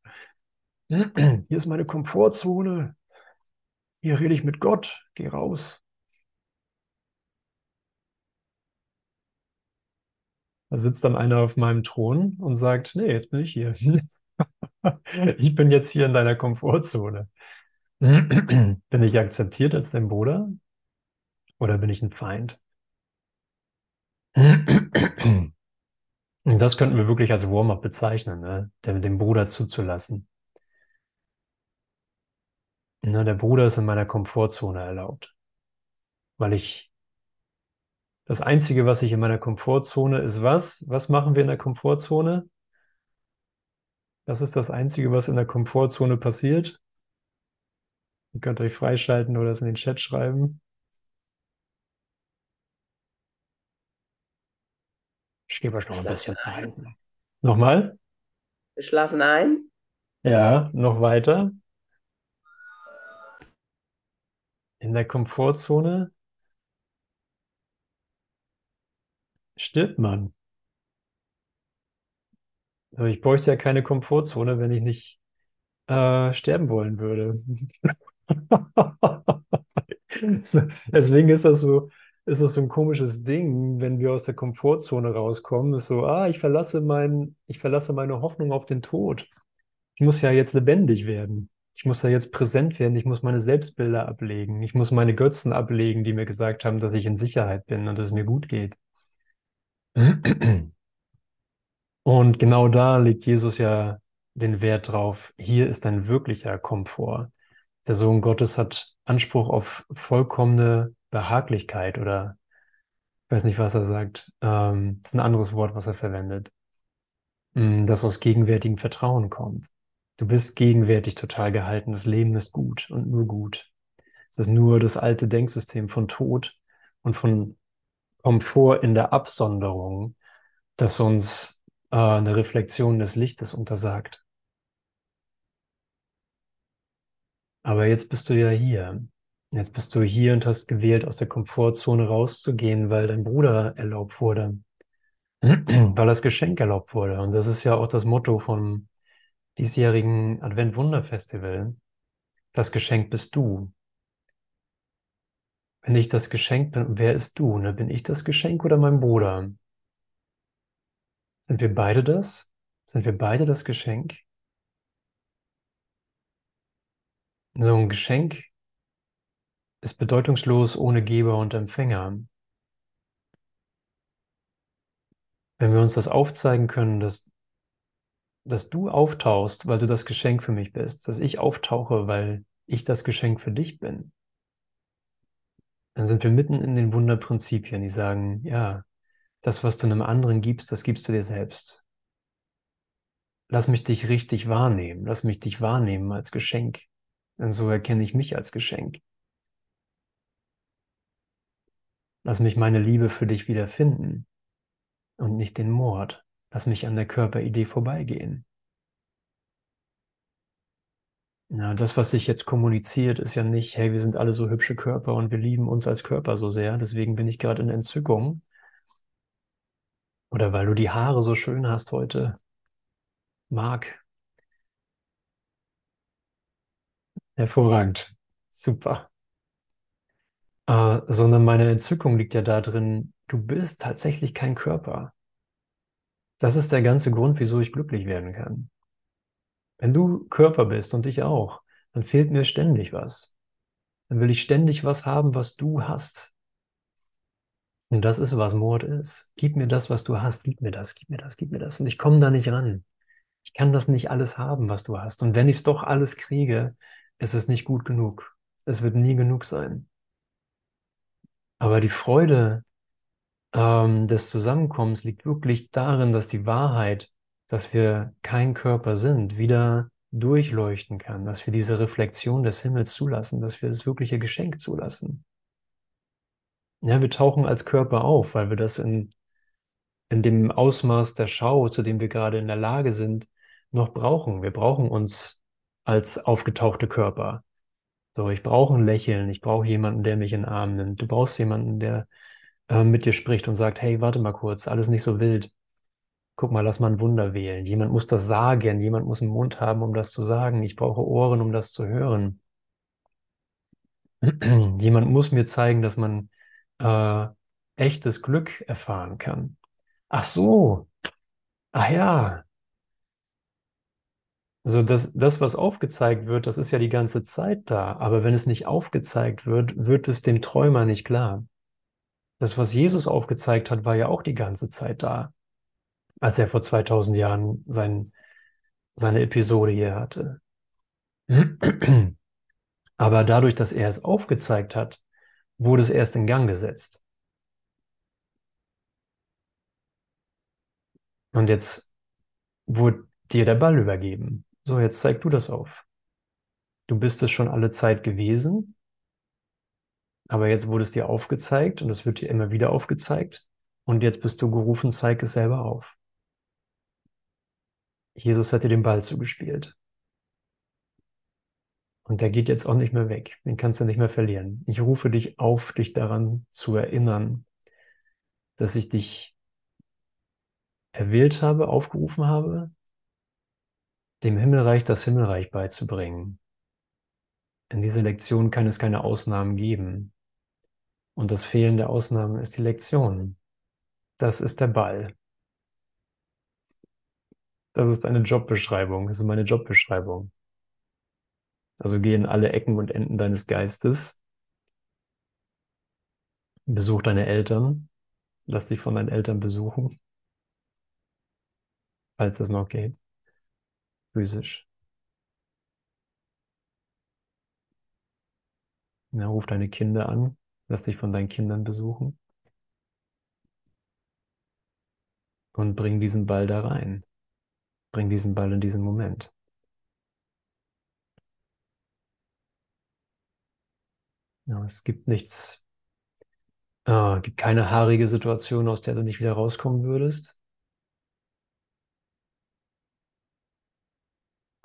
Hier ist meine Komfortzone. Hier rede ich mit Gott. Geh raus. Da sitzt dann einer auf meinem Thron und sagt, nee, jetzt bin ich hier. ich bin jetzt hier in deiner Komfortzone. bin ich akzeptiert als dein Bruder oder bin ich ein Feind? Das könnten wir wirklich als Warm-up bezeichnen, ne? den, den Bruder zuzulassen. Na, der Bruder ist in meiner Komfortzone erlaubt, weil ich das Einzige, was ich in meiner Komfortzone ist, was? Was machen wir in der Komfortzone? Das ist das Einzige, was in der Komfortzone passiert. Ihr könnt euch freischalten oder es in den Chat schreiben. Ich gebe euch noch ein bisschen Zeit. Nochmal? Wir schlafen ein. Ja, noch weiter. In der Komfortzone stirbt man. Also ich bräuchte ja keine Komfortzone, wenn ich nicht äh, sterben wollen würde. Deswegen ist das so, ist das so ein komisches Ding, wenn wir aus der Komfortzone rauskommen. Ist so, ah, ich verlasse mein, ich verlasse meine Hoffnung auf den Tod. Ich muss ja jetzt lebendig werden. Ich muss ja jetzt präsent werden. Ich muss meine Selbstbilder ablegen. Ich muss meine Götzen ablegen, die mir gesagt haben, dass ich in Sicherheit bin und dass es mir gut geht. Und genau da legt Jesus ja den Wert drauf. Hier ist ein wirklicher Komfort. Der Sohn Gottes hat Anspruch auf vollkommene Behaglichkeit oder ich weiß nicht, was er sagt. Ähm, ist ein anderes Wort, was er verwendet. Mm, das aus gegenwärtigem Vertrauen kommt. Du bist gegenwärtig total gehalten. Das Leben ist gut und nur gut. Es ist nur das alte Denksystem von Tod und von Komfort in der Absonderung, das uns äh, eine Reflexion des Lichtes untersagt. Aber jetzt bist du ja hier. Jetzt bist du hier und hast gewählt, aus der Komfortzone rauszugehen, weil dein Bruder erlaubt wurde, weil das Geschenk erlaubt wurde. Und das ist ja auch das Motto vom diesjährigen Advent-Wunder-Festival. Das Geschenk bist du. Wenn ich das Geschenk bin, wer ist du? Ne? Bin ich das Geschenk oder mein Bruder? Sind wir beide das? Sind wir beide das Geschenk? So ein Geschenk ist bedeutungslos ohne Geber und Empfänger. Wenn wir uns das aufzeigen können, dass, dass du auftauchst, weil du das Geschenk für mich bist, dass ich auftauche, weil ich das Geschenk für dich bin, dann sind wir mitten in den Wunderprinzipien, die sagen, ja, das, was du einem anderen gibst, das gibst du dir selbst. Lass mich dich richtig wahrnehmen, lass mich dich wahrnehmen als Geschenk. Denn so erkenne ich mich als Geschenk. Lass mich meine Liebe für dich wiederfinden und nicht den Mord. Lass mich an der Körperidee vorbeigehen. Na, das, was sich jetzt kommuniziert, ist ja nicht, hey, wir sind alle so hübsche Körper und wir lieben uns als Körper so sehr, deswegen bin ich gerade in Entzückung. Oder weil du die Haare so schön hast heute. Marc. Hervorragend. Super. Äh, sondern meine Entzückung liegt ja darin, du bist tatsächlich kein Körper. Das ist der ganze Grund, wieso ich glücklich werden kann. Wenn du Körper bist und ich auch, dann fehlt mir ständig was. Dann will ich ständig was haben, was du hast. Und das ist, was Mord ist. Gib mir das, was du hast. Gib mir das, gib mir das, gib mir das. Und ich komme da nicht ran. Ich kann das nicht alles haben, was du hast. Und wenn ich es doch alles kriege, ist es nicht gut genug. Es wird nie genug sein. Aber die Freude ähm, des Zusammenkommens liegt wirklich darin, dass die Wahrheit dass wir kein Körper sind, wieder durchleuchten kann, dass wir diese Reflexion des Himmels zulassen, dass wir das wirkliche Geschenk zulassen. Ja, wir tauchen als Körper auf, weil wir das in, in dem Ausmaß der Schau, zu dem wir gerade in der Lage sind, noch brauchen. Wir brauchen uns als aufgetauchte Körper. So, ich brauche ein Lächeln, ich brauche jemanden, der mich in den Arm nimmt. Du brauchst jemanden, der äh, mit dir spricht und sagt, hey, warte mal kurz, alles nicht so wild guck mal, lass mal ein Wunder wählen. Jemand muss das sagen, jemand muss einen Mund haben, um das zu sagen. Ich brauche Ohren, um das zu hören. jemand muss mir zeigen, dass man äh, echtes Glück erfahren kann. Ach so, ach ja. So, das, das, was aufgezeigt wird, das ist ja die ganze Zeit da. Aber wenn es nicht aufgezeigt wird, wird es dem Träumer nicht klar. Das, was Jesus aufgezeigt hat, war ja auch die ganze Zeit da als er vor 2000 Jahren sein, seine Episode hier hatte. Aber dadurch, dass er es aufgezeigt hat, wurde es erst in Gang gesetzt. Und jetzt wurde dir der Ball übergeben. So, jetzt zeig du das auf. Du bist es schon alle Zeit gewesen, aber jetzt wurde es dir aufgezeigt und es wird dir immer wieder aufgezeigt. Und jetzt bist du gerufen, zeig es selber auf. Jesus hat dir den Ball zugespielt. Und der geht jetzt auch nicht mehr weg. Den kannst du nicht mehr verlieren. Ich rufe dich auf, dich daran zu erinnern, dass ich dich erwählt habe, aufgerufen habe, dem Himmelreich das Himmelreich beizubringen. In dieser Lektion kann es keine Ausnahmen geben. Und das Fehlen der Ausnahmen ist die Lektion. Das ist der Ball. Das ist eine Jobbeschreibung. Das ist meine Jobbeschreibung. Also geh in alle Ecken und Enden deines Geistes. Besuch deine Eltern. Lass dich von deinen Eltern besuchen. Falls das noch geht. Physisch. Ja, ruf deine Kinder an. Lass dich von deinen Kindern besuchen. Und bring diesen Ball da rein. Bring diesen Ball in diesen Moment. Ja, es gibt nichts, äh, gibt keine haarige Situation, aus der du nicht wieder rauskommen würdest.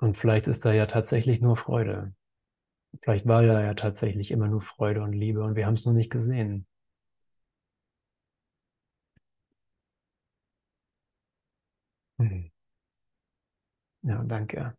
Und vielleicht ist da ja tatsächlich nur Freude. Vielleicht war da ja tatsächlich immer nur Freude und Liebe und wir haben es nur nicht gesehen. Ja, danke.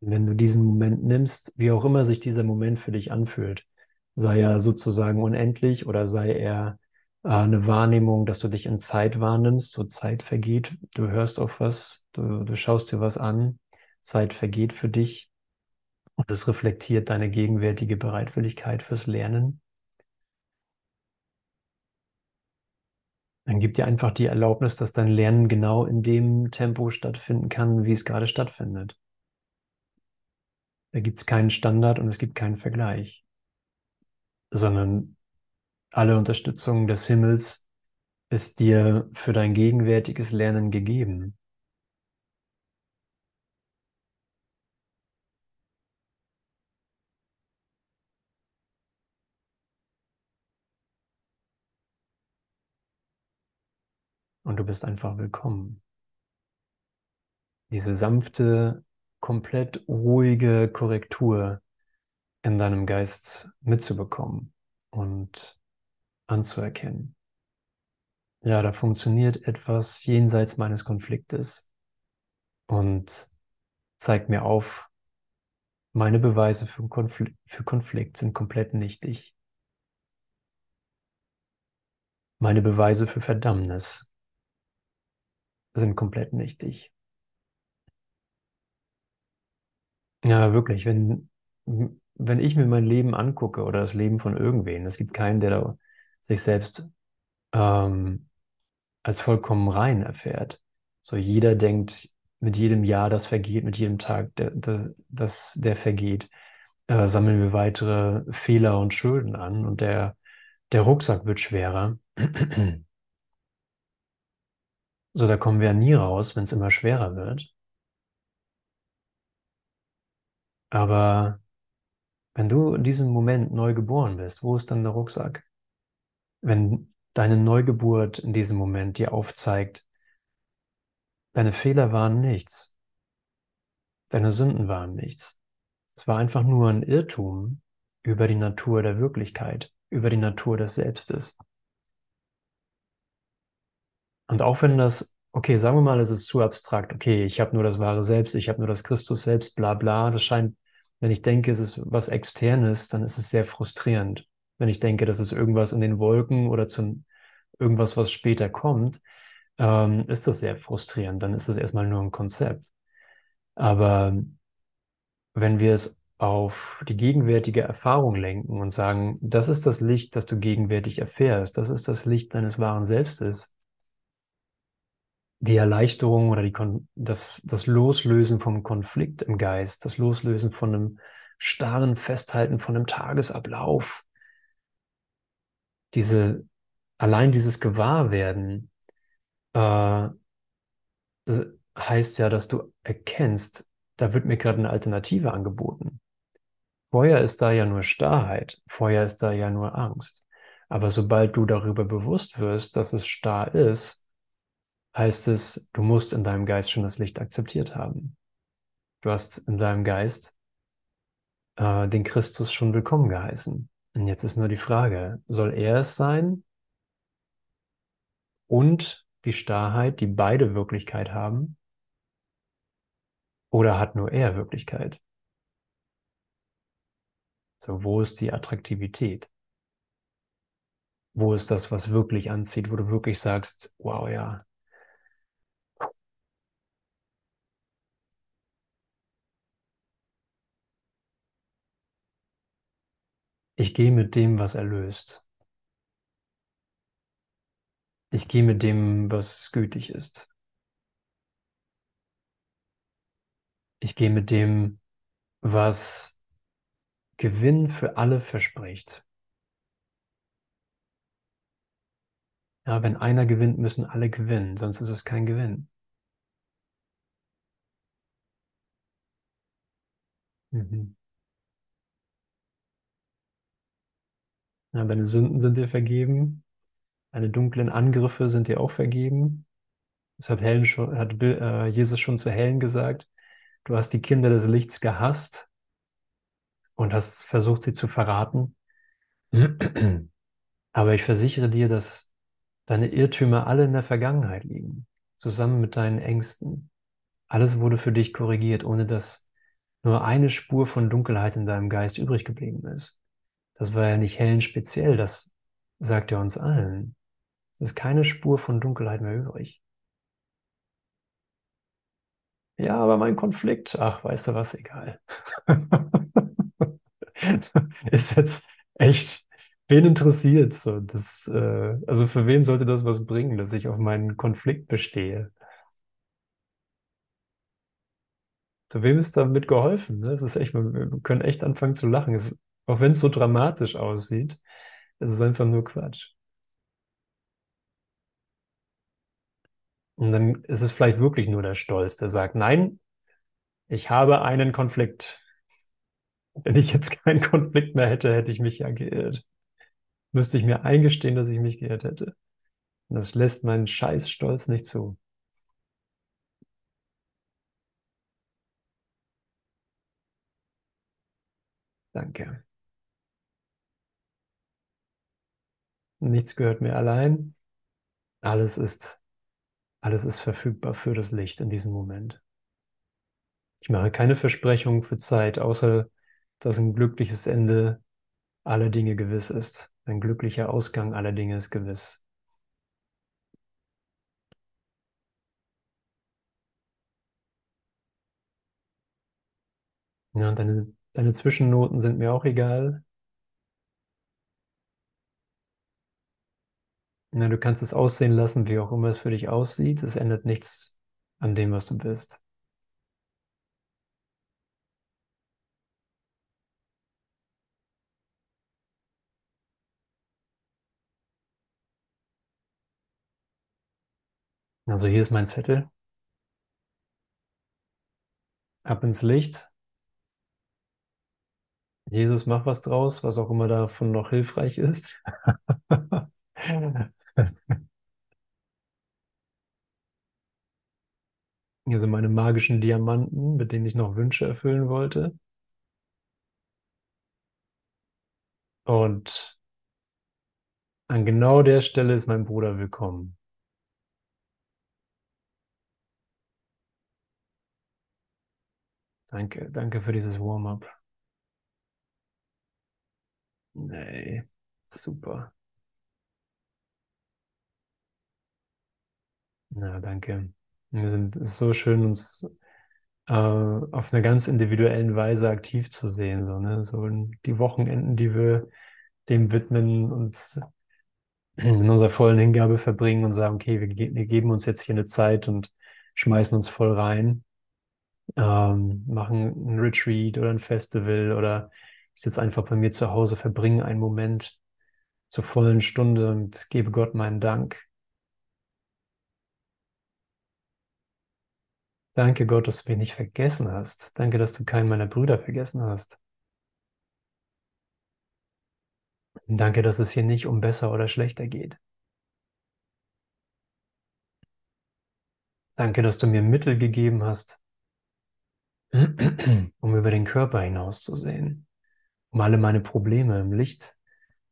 Wenn du diesen Moment nimmst, wie auch immer sich dieser Moment für dich anfühlt, sei er sozusagen unendlich oder sei er äh, eine Wahrnehmung, dass du dich in Zeit wahrnimmst, so Zeit vergeht, du hörst auf was, du, du schaust dir was an, Zeit vergeht für dich und es reflektiert deine gegenwärtige Bereitwilligkeit fürs Lernen. Dann gib dir einfach die Erlaubnis, dass dein Lernen genau in dem Tempo stattfinden kann, wie es gerade stattfindet. Da gibt es keinen Standard und es gibt keinen Vergleich, sondern alle Unterstützung des Himmels ist dir für dein gegenwärtiges Lernen gegeben. Und du bist einfach willkommen. Diese sanfte, komplett ruhige Korrektur in deinem Geist mitzubekommen und anzuerkennen. Ja, da funktioniert etwas jenseits meines Konfliktes und zeigt mir auf, meine Beweise für Konflikt, für Konflikt sind komplett nichtig. Meine Beweise für Verdammnis sind komplett nichtig. Ja, wirklich, wenn, wenn ich mir mein Leben angucke oder das Leben von irgendwen, es gibt keinen, der da sich selbst ähm, als vollkommen rein erfährt. So jeder denkt mit jedem Jahr, das vergeht, mit jedem Tag, der, der, das, der vergeht, äh, sammeln wir weitere Fehler und Schulden an und der, der Rucksack wird schwerer. So, da kommen wir ja nie raus, wenn es immer schwerer wird. Aber wenn du in diesem Moment neu geboren bist, wo ist dann der Rucksack? Wenn deine Neugeburt in diesem Moment dir aufzeigt, deine Fehler waren nichts, deine Sünden waren nichts. Es war einfach nur ein Irrtum über die Natur der Wirklichkeit, über die Natur des Selbstes. Und auch wenn das, okay, sagen wir mal, es ist zu abstrakt, okay, ich habe nur das wahre Selbst, ich habe nur das Christus selbst, bla bla, das scheint, wenn ich denke, es ist was Externes, dann ist es sehr frustrierend. Wenn ich denke, das ist irgendwas in den Wolken oder zum irgendwas, was später kommt, ähm, ist das sehr frustrierend. Dann ist das erstmal nur ein Konzept. Aber wenn wir es auf die gegenwärtige Erfahrung lenken und sagen, das ist das Licht, das du gegenwärtig erfährst, das ist das Licht deines wahren Selbstes, die Erleichterung oder die das, das Loslösen vom Konflikt im Geist, das Loslösen von einem starren Festhalten von einem Tagesablauf, diese, allein dieses Gewahrwerden äh, heißt ja, dass du erkennst, da wird mir gerade eine Alternative angeboten. Vorher ist da ja nur Starrheit, vorher ist da ja nur Angst. Aber sobald du darüber bewusst wirst, dass es starr ist, heißt es, du musst in deinem Geist schon das Licht akzeptiert haben. Du hast in deinem Geist äh, den Christus schon willkommen geheißen. Und jetzt ist nur die Frage, soll er es sein und die Starrheit, die beide Wirklichkeit haben? Oder hat nur er Wirklichkeit? So, wo ist die Attraktivität? Wo ist das, was wirklich anzieht, wo du wirklich sagst, wow, ja. Ich gehe mit dem, was erlöst. Ich gehe mit dem, was gütig ist. Ich gehe mit dem, was Gewinn für alle verspricht. Ja, wenn einer gewinnt, müssen alle gewinnen, sonst ist es kein Gewinn. Mhm. Ja, deine Sünden sind dir vergeben, deine dunklen Angriffe sind dir auch vergeben. Das hat, Helen schon, hat äh, Jesus schon zu Helen gesagt. Du hast die Kinder des Lichts gehasst und hast versucht, sie zu verraten. Aber ich versichere dir, dass deine Irrtümer alle in der Vergangenheit liegen, zusammen mit deinen Ängsten. Alles wurde für dich korrigiert, ohne dass nur eine Spur von Dunkelheit in deinem Geist übrig geblieben ist. Das war ja nicht hellen speziell, das sagt er uns allen. Es ist keine Spur von Dunkelheit mehr übrig. Ja, aber mein Konflikt, ach, weißt du was, egal. ist jetzt echt, wen interessiert so? Das, äh, also für wen sollte das was bringen, dass ich auf meinen Konflikt bestehe? Zu wem ist damit geholfen? Ne? Es ist echt, wir können echt anfangen zu lachen. Es, auch wenn es so dramatisch aussieht, es ist einfach nur Quatsch. Und dann ist es vielleicht wirklich nur der Stolz, der sagt, nein, ich habe einen Konflikt. Wenn ich jetzt keinen Konflikt mehr hätte, hätte ich mich ja geirrt. Müsste ich mir eingestehen, dass ich mich geirrt hätte. Und das lässt meinen Scheißstolz nicht zu. Danke. Nichts gehört mir allein. Alles ist, alles ist verfügbar für das Licht in diesem Moment. Ich mache keine Versprechungen für Zeit, außer dass ein glückliches Ende aller Dinge gewiss ist. Ein glücklicher Ausgang aller Dinge ist gewiss. Ja, deine, deine Zwischennoten sind mir auch egal. Ja, du kannst es aussehen lassen, wie auch immer es für dich aussieht. Es ändert nichts an dem, was du bist. Also hier ist mein Zettel. Ab ins Licht. Jesus, mach was draus, was auch immer davon noch hilfreich ist. Hier sind meine magischen Diamanten, mit denen ich noch Wünsche erfüllen wollte. Und an genau der Stelle ist mein Bruder willkommen. Danke, danke für dieses Warm-up. Nee, super. Na, danke. Wir sind es ist so schön, uns äh, auf einer ganz individuellen Weise aktiv zu sehen. So, ne? so die Wochenenden, die wir dem widmen und in unserer vollen Hingabe verbringen und sagen, okay, wir, ge wir geben uns jetzt hier eine Zeit und schmeißen uns voll rein, ähm, machen ein Retreat oder ein Festival oder ich sitze einfach bei mir zu Hause, verbringe einen Moment zur vollen Stunde und gebe Gott meinen Dank. Danke Gott, dass du mich nicht vergessen hast. Danke, dass du keinen meiner Brüder vergessen hast. Und danke, dass es hier nicht um besser oder schlechter geht. Danke, dass du mir Mittel gegeben hast, um über den Körper hinauszusehen, um alle meine Probleme im Licht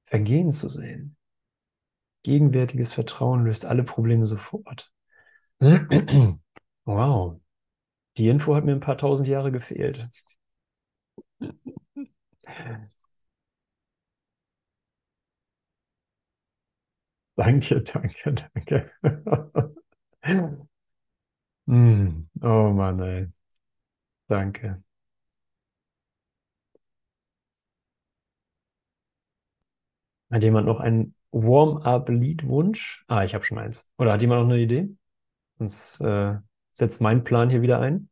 vergehen zu sehen. Gegenwärtiges Vertrauen löst alle Probleme sofort. Wow. Die Info hat mir ein paar tausend Jahre gefehlt. Danke, danke, danke. mm, oh Mann, ey. Danke. Hat jemand noch einen Warm-up-Lied-Wunsch? Ah, ich habe schon eins. Oder hat jemand noch eine Idee? Sonst äh, setzt mein Plan hier wieder ein.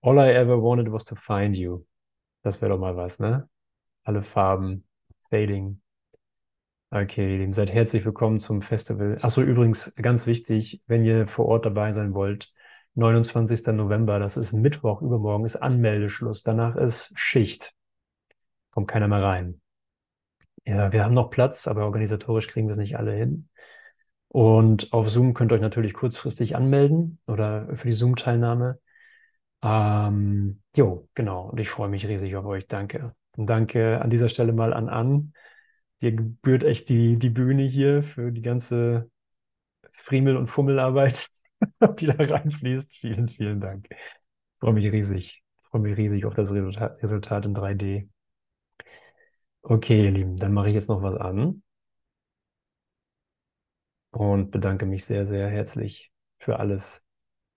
All I ever wanted was to find you. Das wäre doch mal was, ne? Alle Farben, Fading. Okay, ihr Lieben, seid herzlich willkommen zum Festival. Achso, übrigens, ganz wichtig, wenn ihr vor Ort dabei sein wollt, 29. November, das ist Mittwoch, übermorgen ist Anmeldeschluss. Danach ist Schicht. Kommt keiner mehr rein. Ja, wir haben noch Platz, aber organisatorisch kriegen wir es nicht alle hin. Und auf Zoom könnt ihr euch natürlich kurzfristig anmelden oder für die Zoom-Teilnahme. Ähm, jo, genau. Und ich freue mich riesig auf euch. Danke. Und danke an dieser Stelle mal an Ann. Dir gebührt echt die, die Bühne hier für die ganze Friemel- und Fummelarbeit, die da reinfließt. Vielen, vielen Dank. Ich freue mich riesig. Ich freue mich riesig auf das Resultat in 3D. Okay, ihr Lieben, dann mache ich jetzt noch was an und bedanke mich sehr, sehr herzlich für alles.